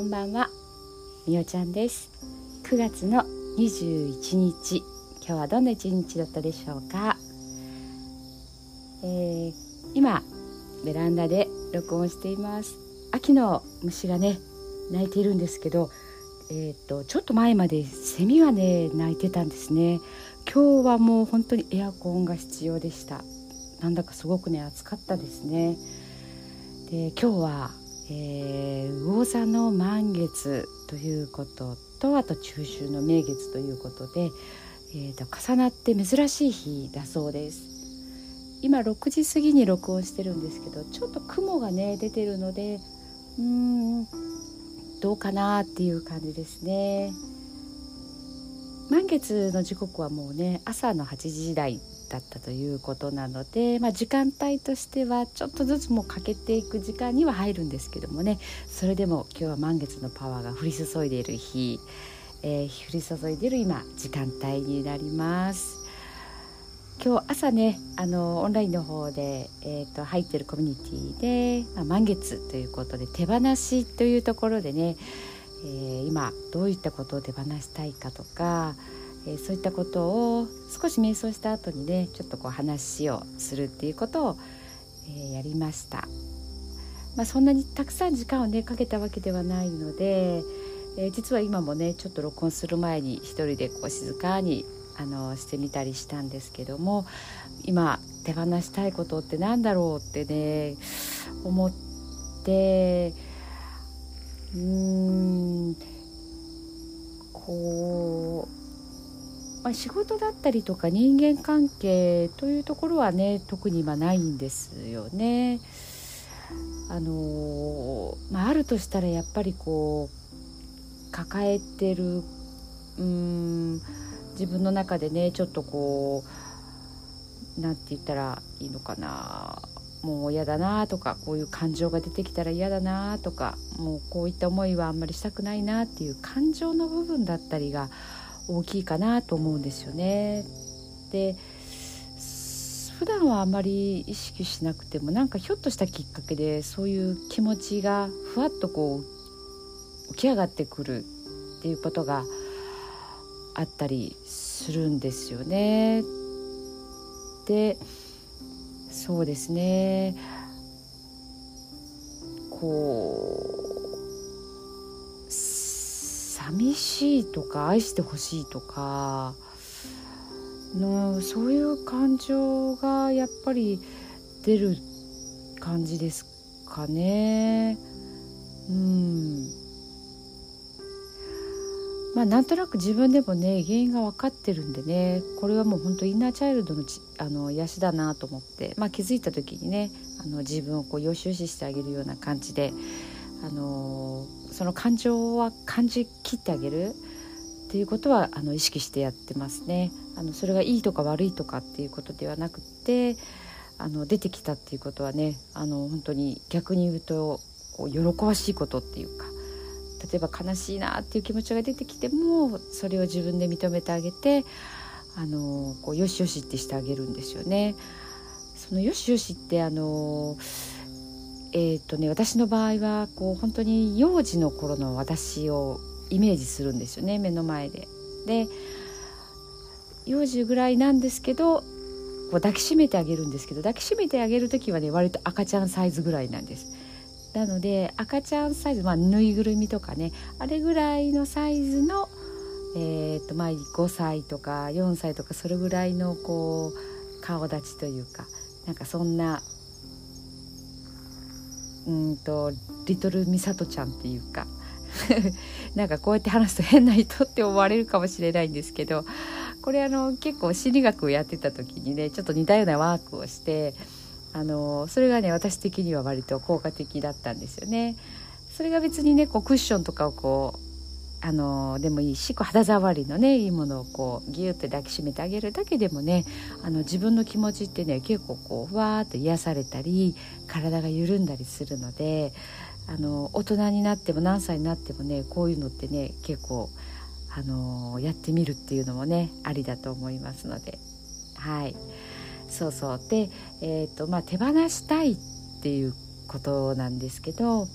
こんばんは。みおちゃんです。9月の21日今日はどんな一日だったでしょうか、えー、今ベランダで録音しています。秋の虫がね鳴いているんですけどえーと、ちょっと前までセミがね鳴いてたんですね。今日はもう本当にエアコンが必要でした。なんだかすごくね暑かったですね。で今日は、え、魚座の満月ということとあと中秋の名月ということで、えーと、重なって珍しい日だそうです。今6時過ぎに録音してるんですけどちょっと雲がね出てるのでうーんどうかなっていう感じですね。満月の時刻はもうね朝の8時台。だったということなので、まあ、時間帯としてはちょっとずつも欠けていく時間には入るんですけどもねそれでも今日は満月のパワーが降り注いでいる日、えー、降り注いでいる今時間帯になります。今日朝ねあのオンラインの方で、えーと、入ってるコミュニティで、まあ、満月ということで手放しというところでね、えー、今どういったことを手放したいかとかえー、そういったことを少し瞑想した後にねちょっとこう話をするっていうことを、えー、やりました、まあ、そんなにたくさん時間をねかけたわけではないので、えー、実は今もねちょっと録音する前に一人でこう静かにあのしてみたりしたんですけども今手放したいことって何だろうってね思ってうーんこうまあ、仕事だったりとか人間関係というところはね特に今ないんですよね。あのまあ、あるとしたらやっぱりこう抱えてるうん自分の中でねちょっとこうなんて言ったらいいのかなもう嫌だなとかこういう感情が出てきたら嫌だなとかもうこういった思いはあんまりしたくないなっていう感情の部分だったりが大きいかなと思うんですよね。で普段はあんまり意識しなくてもなんかひょっとしたきっかけでそういう気持ちがふわっとこう起き上がってくるっていうことがあったりするんですよね。でそうですねこう寂しいとか愛してほしいとかのそういう感情がやっぱり出る感じですかね。うんまあなんとなく自分でもね原因が分かってるんでねこれはもう本当インナーチャイルドのちあの癒しだなと思って、まあ、気づいた時にねあの自分をこうよしよししてあげるような感じであのその感情は感じきってあげるっていうことはあの意識してやってますね。あのそれがいいとか悪いとかっていうことではなくてあの出てきたっていうことはねあの本当に逆に言うとこう喜ばしいことっていうか例えば悲しいなっていう気持ちが出てきてもそれを自分で認めてあげてあのこうよしよしってしてあげるんですよね。そのよしよしってあのえーとね、私の場合はこう本当に幼児の頃の私をイメージするんですよね目の前で。で幼児ぐらいなんですけどこう抱きしめてあげるんですけど抱きしめてあげる時はね割と赤ちゃんサイズぐらいなんです。なので赤ちゃんサイズ、まあ、ぬいぐるみとかねあれぐらいのサイズの、えーとまあ、5歳とか4歳とかそれぐらいのこう顔立ちというかなんかそんなうんとリトルミサトちゃんっていうか なんかこうやって話すと変な人って思われるかもしれないんですけどこれあの結構心理学をやってた時にねちょっと似たようなワークをしてあのそれがね私的には割と効果的だったんですよね。それが別にねこうクッションとかをこうあのでもいいしこ肌触りのねいいものをこうギュッて抱きしめてあげるだけでもねあの自分の気持ちってね結構こうふわーっと癒されたり体が緩んだりするのであの大人になっても何歳になってもねこういうのってね結構あのやってみるっていうのもねありだと思いますので。はい。そうそう。で、えーとまあ、手放したいっていうことなんですけど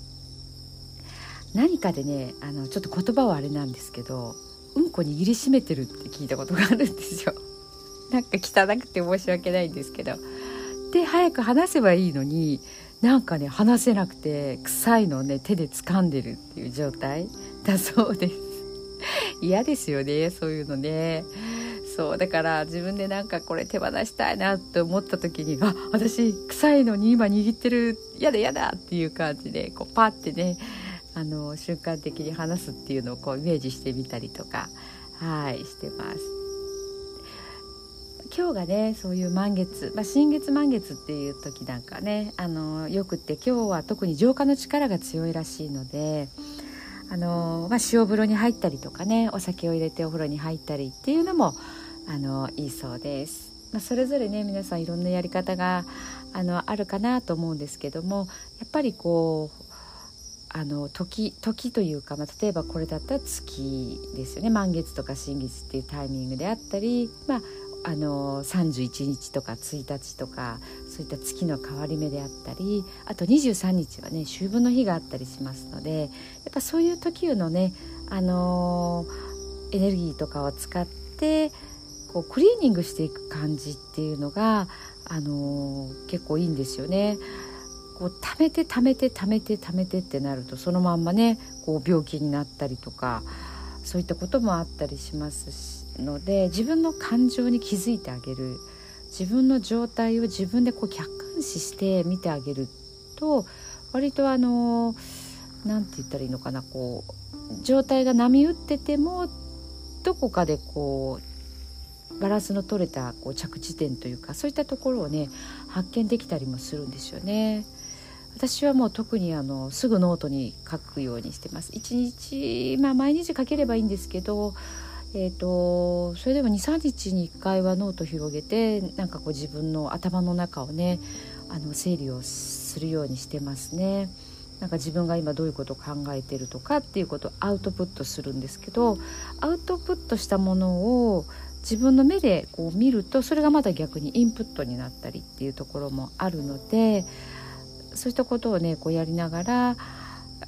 何かでねあのちょっと言葉はあれなんですけどうんこ握りしめてるって聞いたことがあるんですよ。なんか汚くて申し訳ないんですけど。で早く話せばいいのになんかね話せなくて臭いのをね手で掴んでるっていう状態だそうです。嫌ですよねそういうのね。そうだから自分でなんかこれ手放したいなって思った時にあ私臭いのに今握ってる嫌だ嫌だっていう感じでこうパッてねあの瞬間的に話すっていうのをこうイメージしてみたりとかはいしてます。今日がねそういう満月、まあ、新月満月っていう時なんかねあのよくって今日は特に浄化の力が強いらしいのであの、まあ、塩風呂に入ったりとかねお酒を入れてお風呂に入ったりっていうのもあのいいそうです。まあ、それぞれね皆さんいろんなやり方があのあるかなと思うんですけどもやっぱりこうあの時時というか、まあ、例えばこれだったら月ですよね満月とか新月っていうタイミングであったり、まあ、あの31日とか1日とかそういった月の変わり目であったりあと23日はね秋分の日があったりしますのでやっぱそういう時のね、あのエネルギーとかを使ってこうクリーニングしていく感じっていうのが、あの結構いいんですよね。こう貯めて貯めて貯めて貯めてってなるとそのまんまねこう病気になったりとかそういったこともあったりしますので自分の感情に気づいてあげる自分の状態を自分でこう客観視して見てあげると割とあの何て言ったらいいのかなこう状態が波打っててもどこかでこうバランスの取れたこう着地点というかそういったところをね発見できたりもするんですよね。私はもう特にあのすぐノートに書くようにしてます。一日まあ毎日書ければいいんですけど、えーと、それでも2、3日に1回はノート広げてなんかこう自分の頭の中をねあの整理をするようにしてますね。なんか自分が今どういうことを考えてるとかっていうことをアウトプットするんですけどアウトプットしたものを自分の目でこう見るとそれがまた逆にインプットになったりっていうところもあるのでそういったことをねこうやりながら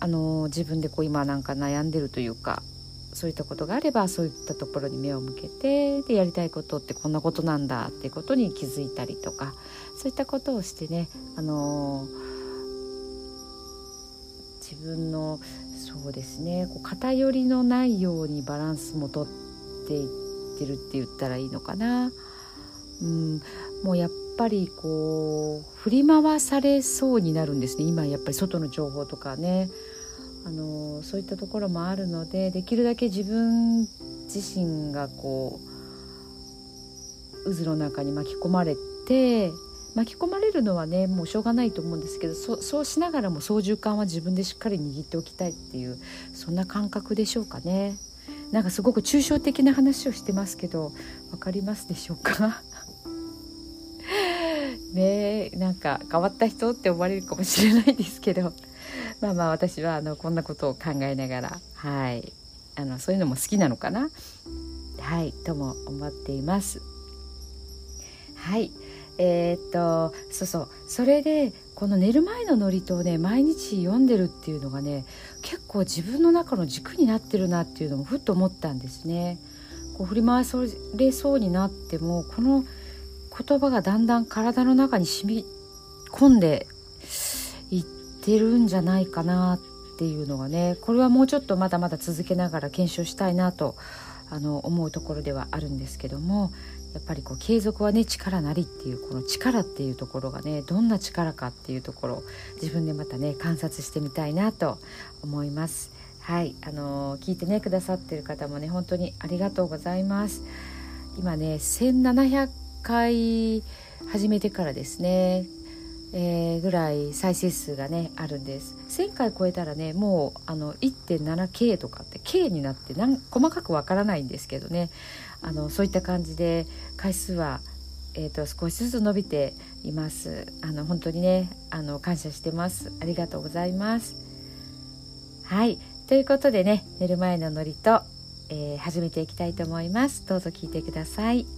あの自分でこう今なんか悩んでるというかそういったことがあればそういったところに目を向けてでやりたいことってこんなことなんだっていうことに気づいたりとかそういったことをしてねあの自分のそうですねこう偏りのないようにバランスもとっていってるって言ったらいいのかな。うん、もうやっぱりこう振り回されそうになるんですね。今やっぱり外の情報とかね。あのそういったところもあるのでできるだけ自分自身がこう渦の中に巻き込まれて巻き込まれるのはねもうしょうがないと思うんですけどそうしながらも操縦桿は自分でしっかり握っておきたいっていうそんな感覚でしょうかね。なんかすごく抽象的な話をしてますけど分かりますでしょうか？ねなんか変わった人って思われるかもしれないですけど。まあまあ私はあのこんなことを考えながらはい。あのそういうのも好きなのかな。はいとも思っています。はい。えー、っとそうそう。それでこの寝る前の祝詞をね毎日読んでるっていうのがね結構自分の中の軸になってるなっていうのもふっと思ったんですね。こう振り回されそうになってもこの言葉がだんだん体の中に染み込んでいってるんじゃないかなっていうのがねこれはもうちょっとまだまだ続けながら検証したいなとあの思うところではあるんですけどもやっぱりこう継続はね力なりっていうこの力っていうところがねどんな力かっていうところを自分でまたね観察してみたいなと思います。はい、あの、聞いてねくださってる方もね本当にありがとうございます。今ね1 7 0回始めてからですね、えー、ぐらい再生数がねあるんです。1000回超えたらねもうあの 1.7K とかって K になってなん細かくわからないんですけどね。あのそういった感じで回数はえーと、少しずつ伸びています。あの本当にねあの感謝してます。ありがとうございます。はい。ということでね寝る前のノリと、えー、始めていきたいと思います。どうぞ聞いてください。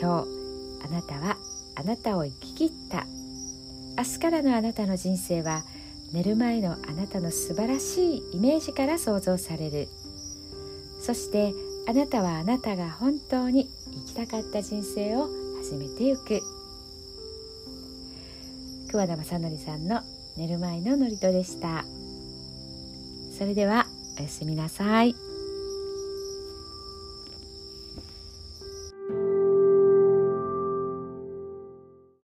今日あなたはあなたを生き切った。明日からのあなたの人生は寝る前のあなたの素晴らしいイメージから想像される。そしてあなたはあなたが本当に生きたかった人生を始めてゆく。桑田正則さんの寝る前の祝詞でした。それではおやすみなさい。